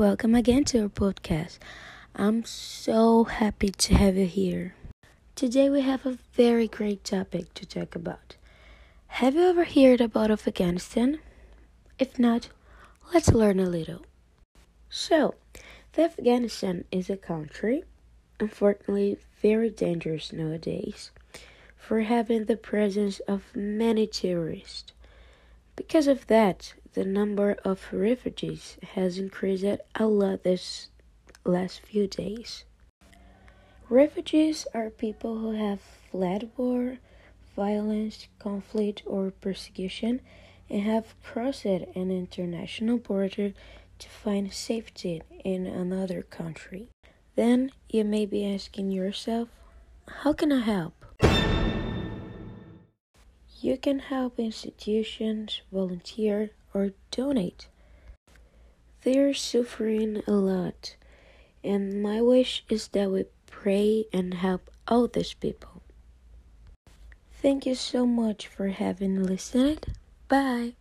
welcome again to our podcast. I'm so happy to have you here. Today we have a very great topic to talk about. Have you ever heard about Afghanistan? If not, let's learn a little. So, Afghanistan is a country, unfortunately very dangerous nowadays, for having the presence of many terrorists. Because of that, the number of refugees has increased a lot this last few days. Refugees are people who have fled war, violence, conflict, or persecution and have crossed an international border to find safety in another country. Then you may be asking yourself, how can I help? You can help institutions, volunteer, or donate. They're suffering a lot, and my wish is that we pray and help all these people. Thank you so much for having listened. Bye.